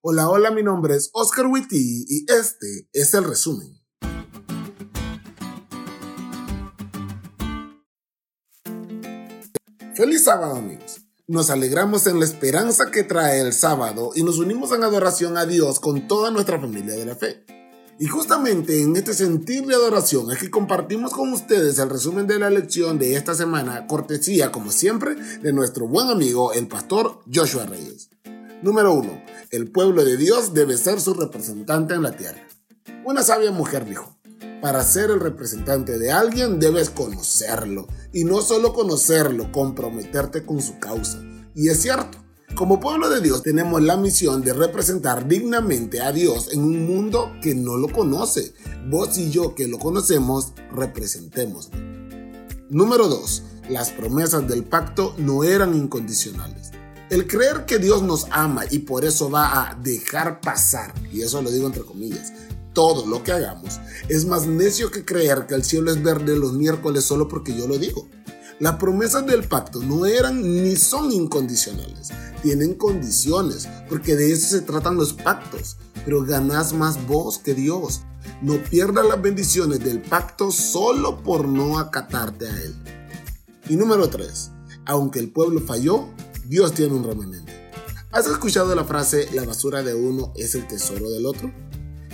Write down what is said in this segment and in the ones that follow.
Hola, hola, mi nombre es Oscar Witty y este es el resumen. Feliz sábado amigos. Nos alegramos en la esperanza que trae el sábado y nos unimos en adoración a Dios con toda nuestra familia de la fe. Y justamente en este sentir de adoración es que compartimos con ustedes el resumen de la lección de esta semana, cortesía como siempre de nuestro buen amigo el pastor Joshua Reyes. Número 1. El pueblo de Dios debe ser su representante en la tierra. Una sabia mujer dijo, para ser el representante de alguien debes conocerlo. Y no solo conocerlo, comprometerte con su causa. Y es cierto, como pueblo de Dios tenemos la misión de representar dignamente a Dios en un mundo que no lo conoce. Vos y yo que lo conocemos, representemos. Número 2. Las promesas del pacto no eran incondicionales. El creer que Dios nos ama y por eso va a dejar pasar, y eso lo digo entre comillas, todo lo que hagamos, es más necio que creer que el cielo es verde los miércoles solo porque yo lo digo. Las promesas del pacto no eran ni son incondicionales, tienen condiciones, porque de eso se tratan los pactos, pero ganás más vos que Dios. No pierdas las bendiciones del pacto solo por no acatarte a él. Y número 3. Aunque el pueblo falló, Dios tiene un remanente. ¿Has escuchado la frase la basura de uno es el tesoro del otro?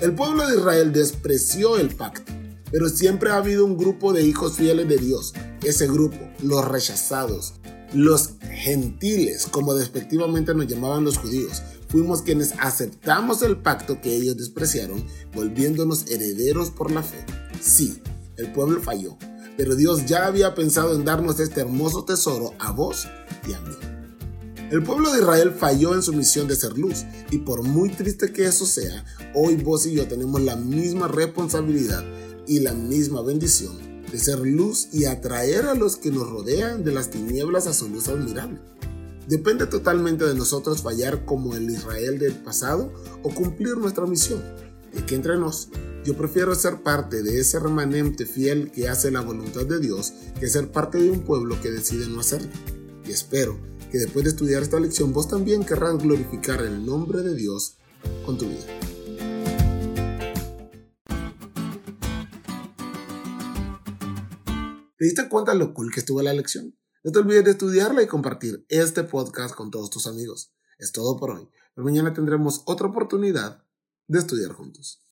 El pueblo de Israel despreció el pacto, pero siempre ha habido un grupo de hijos fieles de Dios. Ese grupo, los rechazados, los gentiles, como despectivamente nos llamaban los judíos, fuimos quienes aceptamos el pacto que ellos despreciaron, volviéndonos herederos por la fe. Sí, el pueblo falló, pero Dios ya había pensado en darnos este hermoso tesoro a vos y a mí. El pueblo de Israel falló en su misión de ser luz y por muy triste que eso sea, hoy vos y yo tenemos la misma responsabilidad y la misma bendición de ser luz y atraer a los que nos rodean de las tinieblas a su luz admirable. Depende totalmente de nosotros fallar como el Israel del pasado o cumplir nuestra misión. Y que entre nos, yo prefiero ser parte de ese remanente fiel que hace la voluntad de Dios que ser parte de un pueblo que decide no hacerlo. Y espero que después de estudiar esta lección vos también querrás glorificar el nombre de Dios con tu vida. ¿Te diste cuenta lo cool que estuvo la lección? No te olvides de estudiarla y compartir este podcast con todos tus amigos. Es todo por hoy, pero mañana tendremos otra oportunidad de estudiar juntos.